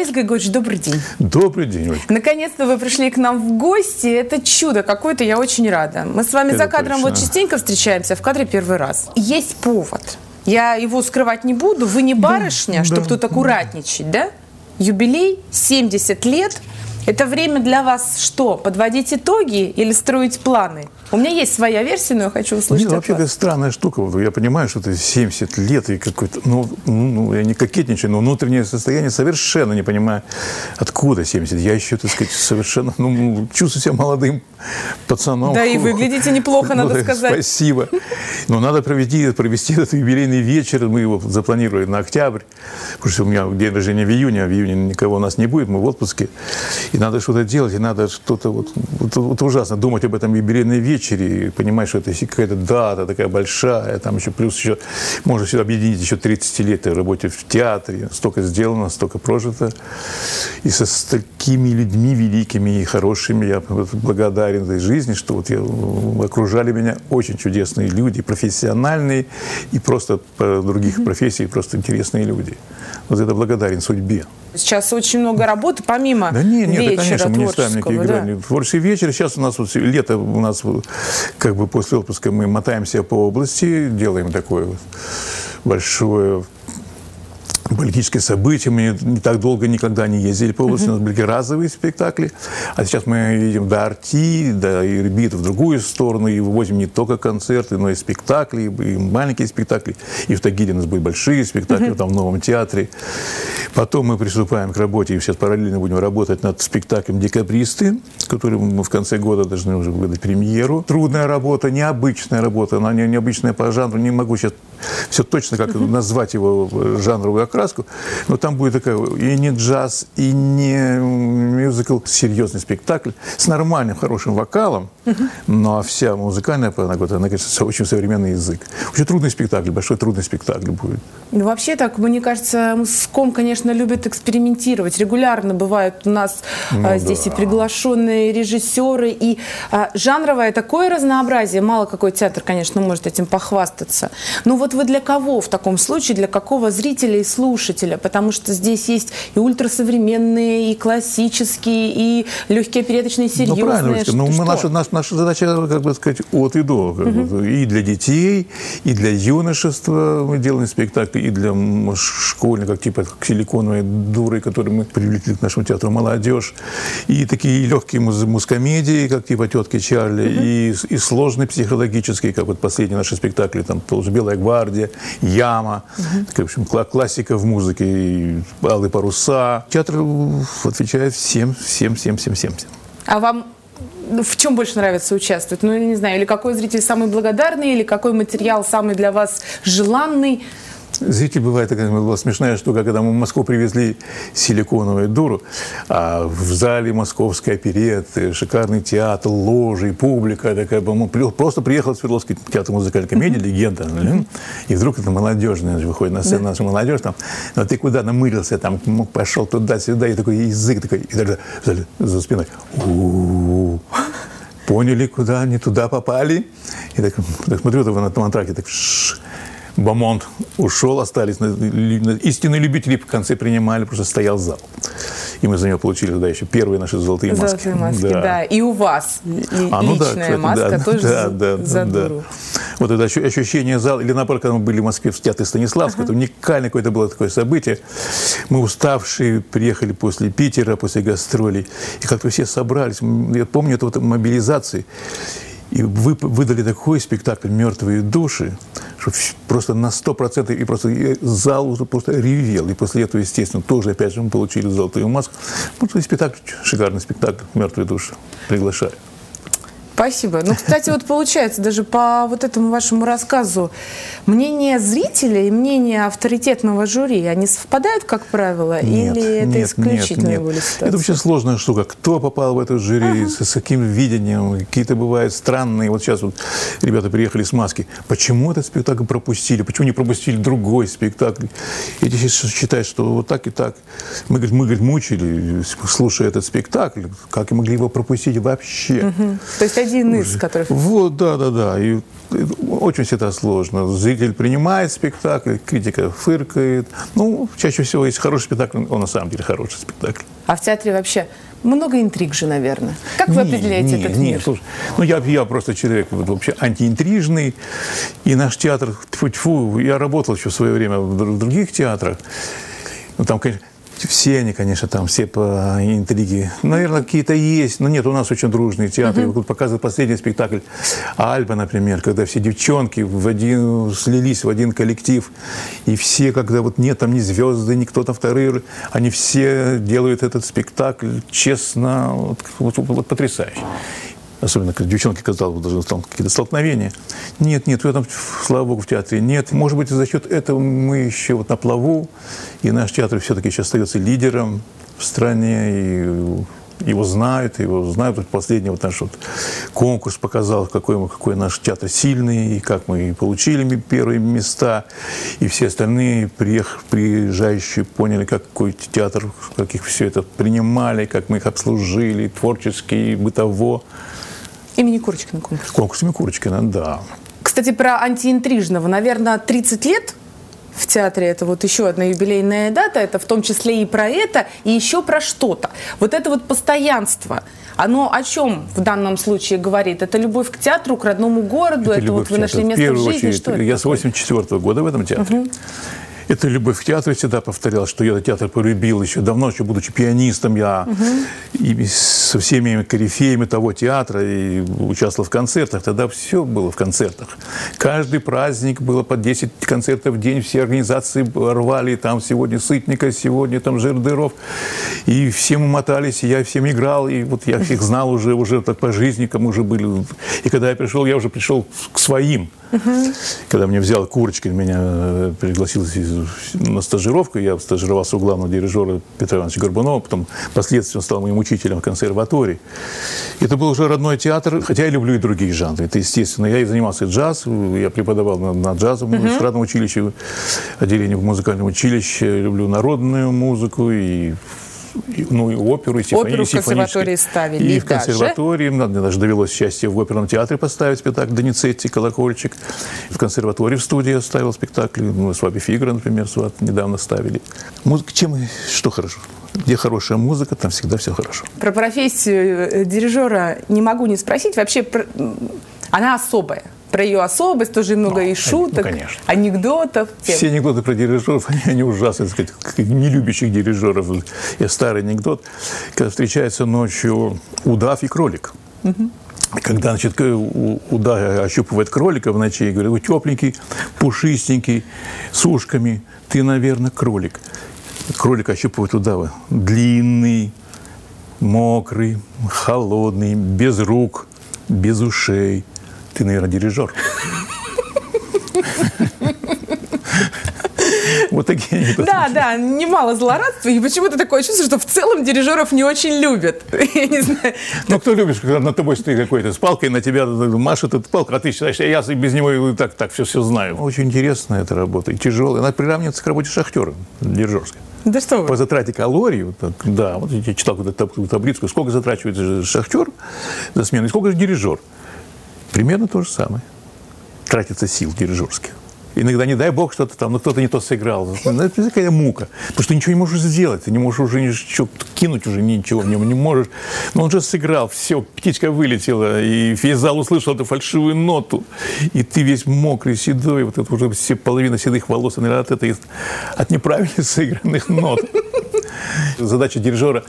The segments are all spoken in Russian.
Борис Григорьевич, добрый день. Добрый день, Оль. Наконец-то вы пришли к нам в гости. Это чудо какое-то, я очень рада. Мы с вами Это за кадром точно. вот частенько встречаемся, в кадре первый раз. Есть повод. Я его скрывать не буду. Вы не барышня, чтобы тут аккуратничать, да? Юбилей 70 лет. Это время для вас что? Подводить итоги или строить планы? У меня есть своя версия, но я хочу услышать Нет, вообще, это странная штука. Вот Я понимаю, что это 70 лет и какой-то... Ну, ну, я не кокетничаю, но внутреннее состояние совершенно не понимаю, откуда 70. Я еще, так сказать, совершенно... Ну, чувствую себя молодым пацаном. Да, и выглядите неплохо, надо Ну, сказать. Спасибо. Но надо провести, провести этот юбилейный вечер. Мы его запланировали на октябрь. Потому что у меня день рождения в июне, а в июне никого у нас не будет, мы в отпуске. И надо что-то делать, и надо что-то... Вот, вот, вот ужасно думать об этом юбилейном вечере, и понимать, что это какая-то дата такая большая, там еще плюс еще... Можно сюда объединить еще 30 лет работе в театре. Столько сделано, столько прожито. И со с такими людьми великими и хорошими я благодарен этой жизни, что вот я, окружали меня очень чудесные люди, профессиональные и просто по других профессий просто интересные люди. Вот это благодарен судьбе. Сейчас очень много работы, помимо Да нет, нет, да, вечера конечно, мы не ставим никакие да. грани. Творческий вечер. Сейчас у нас вот лето, у нас как бы после отпуска мы мотаемся по области, делаем такое вот большое политическое событие. Мы не так долго никогда не ездили по области. У нас были разовые спектакли. А сейчас мы едем до Арти, до Ирбита в другую сторону. И вывозим не только концерты, но и спектакли, и маленькие спектакли. И в Тагиле у нас были большие спектакли, там в Новом театре. Потом мы приступаем к работе. И сейчас параллельно будем работать над спектаклем «Декабристы», который мы в конце года должны уже выдать премьеру. Трудная работа, необычная работа. Она не- необычная по жанру. Не могу сейчас все точно как назвать его в жанровую окраску. Но там будет такая и не джаз, и не мюзикл. Серьезный спектакль с нормальным, хорошим вокалом. Но вся музыкальная подногота, она, конечно, очень современный язык. Очень трудный спектакль, большой трудный спектакль будет. Ну, вообще так, мне кажется, Муском, конечно, любит экспериментировать. Регулярно бывают у нас Ну а, здесь и приглашенные режиссеры, и а, жанровое такое разнообразие. Мало какой театр, конечно, может этим похвастаться. Но вот вы для кого в таком случае, для какого зрителя и слушателя? Потому что здесь есть и ультрасовременные, и классические, и легкие опереточные, и серьезные. Ну, правильно, Олечка. Ну, Что- мы, наша, наша, наша задача, как бы сказать, от и до. как бы. И для детей, и для юношества мы делаем спектакли, и для школьников, типа «Силиконовые дуры», которые мы привлекли к нашему театру «Молодежь». И такие легкие муз- музкомедии, как типа «Тетки Чарли», и, с- и сложные психологические, как вот последние наши спектакли, там «Белая гвардия», «Яма», такая, в общем, кла- классика в музыке, и «Алые паруса». Театр э, отвечает всем, всем, всем, всем, всем. всем. А вам в чем больше нравится участвовать? Ну, я не знаю, или какой зритель самый благодарный, или какой материал самый для вас желанный? Зритель бывает такая была смешная штука, когда мы в Москву привезли силиконовую дуру, а в зале московской оперетты, шикарный театр, ложи, публика такая, при- просто приехал Свердловский театр музыкальной комедии, легенда, и вдруг это молодежная выходит на сцену, наша молодежь там, ну ты куда намылился, там, ну, пошел туда-сюда, и такой язык такой, и зале за спиной, поняли, куда они туда попали. И так, так смотрю на, на траке, так. Бамонт ушел, остались истинные любители в конце принимали, просто стоял зал. И мы за него получили тогда еще первые наши золотые маски. Золотые маски, да. И у вас А, ну да, личная кстати, маска да, тоже да, за, да, за да. дуру. Вот это ощу- ощущение зала, или наоборот, когда мы были в Москве в театре Станиславского, это уникальное какое-то было такое событие. Мы уставшие приехали после Питера, после гастролей, и как-то все собрались. Я помню эту вот мобилизации. И вы выдали такой спектакль «Мертвые души», что просто на 100% и просто зал уже просто ревел. И после этого, естественно, тоже опять же мы получили «Золотую маску». Ну, есть спектакль, шикарный спектакль «Мертвые души». Приглашаю. Спасибо. Ну, кстати, вот получается, даже по вот этому вашему рассказу, мнение зрителя и мнение авторитетного жюри, они совпадают, как правило, Нет, или это нет, исключительно нет, нет. Это вообще сложная штука. Кто попал в это жюри, с, с каким видением, какие-то бывают странные. Вот сейчас вот ребята приехали с маски. Почему этот спектакль пропустили? Почему не пропустили другой спектакль? Эти щас считают, что вот так и так. Мы, говорит, мы говорит, мучили, слушая этот спектакль. Как могли его пропустить вообще? То есть один из, который... Вот, да, да, да. И очень всегда сложно. Зритель принимает спектакль, критика фыркает. Ну, чаще всего, если хороший спектакль, он на самом деле хороший спектакль. А в театре вообще много интриг же, наверное. Как вы Нет, определяете нет, этот нет, мир? слушай, ну я, я просто человек вот, вообще антиинтрижный, и наш театр, тьфу-тьфу, я работал еще в свое время в других театрах, ну там, конечно, все они, конечно, там все по интриге. Наверное, какие-то есть, но нет, у нас очень дружный театр. Вот показывает последний спектакль Альба, например, когда все девчонки в один, слились в один коллектив, и все, когда вот нет там ни звезды, ни кто-то вторые, они все делают этот спектакль честно, вот, вот- вот потрясающе. Особенно, девчонки, казалось бы, должны там какие-то столкновения. Нет, нет, в этом, слава богу, в театре нет. Может быть, за счет этого мы еще вот на плаву, и наш театр все-таки еще остается лидером в стране, и его знают, его знают. Вот последний вот наш вот конкурс показал, какой, мы- какой наш театр сильный, и как мы получили первые места, и все остальные приех, приезжающие поняли, как какой театр, как их все это принимали, как мы их обслужили, творчески, и бытово. Имени Курочкина конкурс. Конкурсами Курочкина, да. Кстати, про антиинтрижного. Наверное, 30 лет в театре это вот еще одна юбилейная дата, это в том числе и про это, и еще про что-то. Вот это вот постоянство, оно о чем в данном случае говорит? Это любовь к театру, к родному городу, это, любовь вот вы нашли место в жизни, очередь, что это Я с такое? 84 года в этом театре. Это любовь к театру. Всегда повторял, что я этот театр полюбил еще давно, еще будучи пианистом. Я и со всеми корифеями того театра и участвовал в концертах. Тогда все было в концертах. Каждый праздник было по 10 концертов в день. Все организации рвали. Там сегодня Сытника, сегодня там Жердыров. И все мы мотались, и я всем играл. И вот я всех знал уже, уже так по жизни, кому уже были. И когда я пришел, я уже пришел к своим. Когда меня взял Курочкин, меня э, пригласил на стажировку, я стажировался у главного дирижера Петра Ивановича Горбунова, потом впоследствии он стал моим учителем в консерватории. Это был уже родной театр, хотя я люблю и другие жанры. Это естественно. Я и занимался джаз, я преподавал на, на джазовом эстрадном училище, отделении в музыкальном училище, люблю народную музыку и, ну, и оперу, и симфони- Оперу и в консерватории ставили И в даже? консерватории. Мне даже довелось счастье в оперном театре поставить спектакль Доницетти «Колокольчик». В консерватории в студии я ставил спектакли. Ну, с Ваби Фигра, например, сват недавно ставили. Музыка, чем, и- что хорошо? Где хорошая музыка, там всегда все хорошо. Про профессию э, дирижера не могу не спросить. Вообще, про- она особая. Про ее особость тоже много и шуток, ну, конечно. анекдотов. тем. Все анекдоты про дирижеров, они, они ужасные, так сказать, нелюбящих дирижеров. Я старый анекдот, когда встречается ночью удав и кролик. Когда, значит, удав ощупывает кролика в ночи и говорит, вы тепленький, пушистенький, с ушками, ты, наверное, кролик. Кролик ощупывает удава. Длинный, мокрый, холодный, без рук, без ушей. Ты, наверное, дирижер. Вот такие анекдоты. Да, да, немало злорадства. И почему-то такое чувство, что в целом дирижеров не очень любят. Я не знаю. Ну, кто любишь, когда на тобой стоит какой-то с палкой, на тебя машет эта палка, а ты считаешь, я без него и так, так все, все знаю. Очень интересная эта работа, и тяжелая. Она приравнивается к работе шахтера дирижерской. Да что По вы. затрате калорий, так, да, вот я читал какую-то таб- таблицу, сколько затрачивает шахтер за смену, и сколько же дирижер. Примерно то же самое. Тратится сил дирижерских. Иногда, не дай бог, что-то там, ну кто-то не то сыграл. Ну, Это такая мука. Потому что ничего не можешь сделать. Ты не можешь уже ничего кинуть, уже ничего в нем не можешь. Но он же сыграл, все, птичка вылетела, и весь зал услышал эту фальшивую ноту. И ты весь мокрый, седой, вот это уже все половина седых волос, наверное, от этой, от неправильно сыгранных нот. Задача дирижера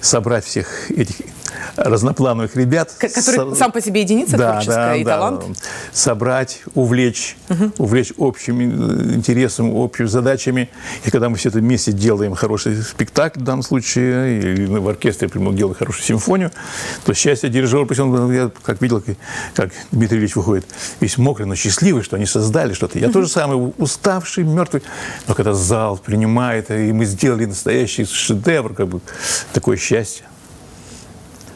собрать всех этих разноплановых ребят. К- который Со- сам по себе единица творческая и талант. Собрать, увлечь, увлечь общим интересом, общими задачами. И когда мы все это вместе делаем хороший спектакль в данном случае, или в оркестре например, делаем хорошую симфонию, то счастье дирижера, пусть он, я как видел, как- Дмитрий Ильич выходит, весь мокрый, но счастливый, что они создали что-то. Я тоже самый уставший, мертвый. Но когда зал принимает, и мы сделали настоящий шедевр, как бы такое счастье.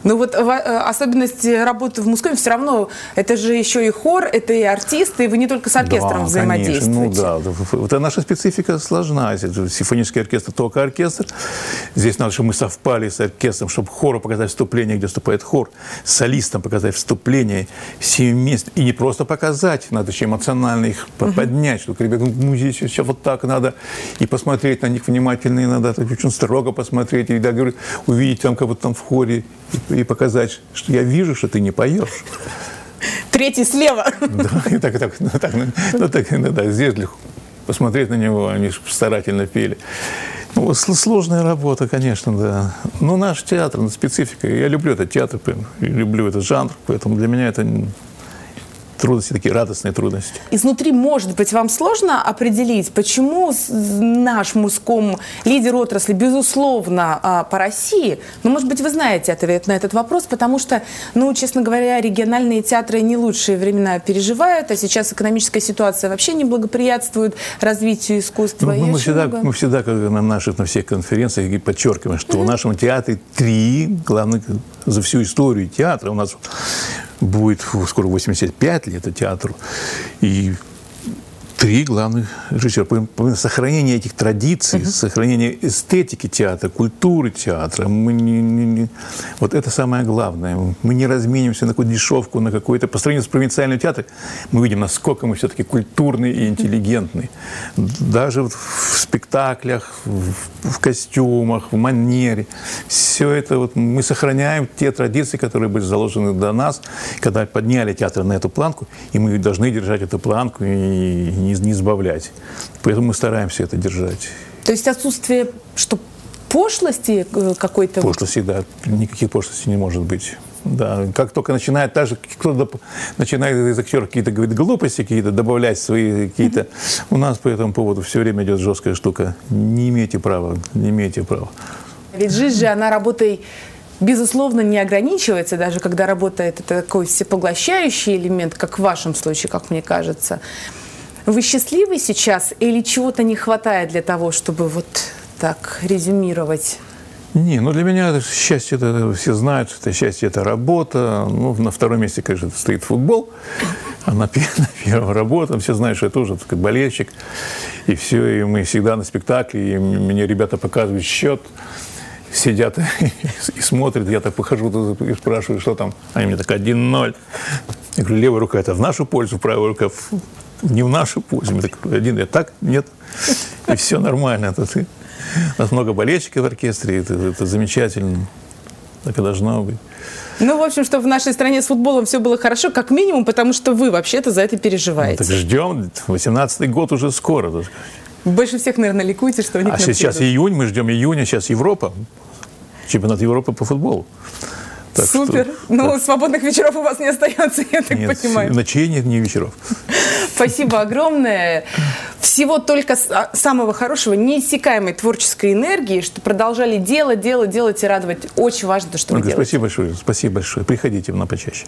Ну вот э, особенность работы в Мускоме все равно, это же еще и хор, это и артисты, и вы не только с оркестром да, взаимодействуете. Конечно. Ну да, это наша специфика сложна. Симфонический оркестр только оркестр. Здесь надо, чтобы мы совпали с оркестром, чтобы хору показать вступление, где вступает хор, солистам показать вступление, все вместе. И не просто показать, надо еще эмоционально их uh-huh. поднять, что ребята, ну здесь сейчас вот так надо, и посмотреть на них внимательно, и надо очень строго посмотреть, и да, говорю, увидеть там кого-то там в хоре, и показать, что я вижу, что ты не поешь. Третий слева. Да, и так, так, ну, так, ну, так, ну, да, здесь посмотреть на него, они старательно пели. Ну, сложная работа, конечно, да. Но наш театр, специфика. Я люблю этот театр, люблю этот жанр, поэтому для меня это трудности, такие радостные трудности. Изнутри, может быть, вам сложно определить, почему наш муском лидер отрасли, безусловно, а, по России, но, может быть, вы знаете ответ на этот вопрос, потому что, ну, честно говоря, региональные театры не лучшие времена переживают, а сейчас экономическая ситуация вообще не благоприятствует развитию искусства. Ну, мы, всегда, мы всегда, как на наших, на всех конференциях, подчеркиваем, что mm-hmm. в нашем театре три главных за всю историю театра. У нас будет скоро 85 лет театру. И три главных режиссера. Сохранение этих традиций, uh-huh. сохранение эстетики театра, культуры театра. Мы не, не, не, вот это самое главное. Мы не разменимся на какую-то дешевку, на какой-то... По сравнению с провинциальным театром мы видим, насколько мы все-таки культурные и интеллигентные. Даже вот в спектаклях, в, в костюмах, в манере. Все это вот мы сохраняем те традиции, которые были заложены до нас, когда подняли театр на эту планку, и мы должны держать эту планку и не, не сбавлять. Поэтому мы стараемся это держать. То есть отсутствие, что пошлости э, какой-то? Пошлости, да. Никаких пошлостей не может быть. Да, как только начинает, даже кто-то начинает из актеров какие-то говорит глупости, какие-то добавлять свои какие-то. У нас по этому поводу все время идет жесткая штука. Не имеете права, не имеете права. Ведь жизнь же, она работой безусловно, не ограничивается, даже когда работает это такой всепоглощающий элемент, как в вашем случае, как мне кажется. Вы счастливы сейчас или чего-то не хватает для того, чтобы вот так резюмировать? Не, ну для меня это счастье, это все знают, это счастье – это работа. Ну, на втором месте, конечно, стоит футбол, а на, на первом работа. Все знают, что я тоже как болельщик. И все, и мы всегда на спектакле, и мне ребята показывают счет, сидят и, и смотрят. Я так похожу и спрашиваю, что там. Они мне так 1-0. Я говорю, левая рука – это в нашу пользу, правая рука – не в нашу пользу. Мы так, один, я так, нет. И все нормально. Тут, у нас много болельщиков в оркестре, это, это замечательно. Так и должно быть. Ну, в общем, что в нашей стране с футболом все было хорошо, как минимум, потому что вы вообще-то за это переживаете. Ну, так ждем. 18-й год уже скоро. Больше всех, наверное, ликуете, что они А сейчас июнь, мы ждем июня, сейчас Европа. Чемпионат Европы по футболу. Так Супер. Что, ну, так. свободных вечеров у вас не остается, я так нет, понимаю. Ночей нет, не вечеров. Спасибо огромное. Всего только а, самого хорошего, неиссякаемой творческой энергии, что продолжали делать, делать, делать и радовать. Очень важно, то, что вы делаете. Спасибо большое. Спасибо большое. Приходите на почаще.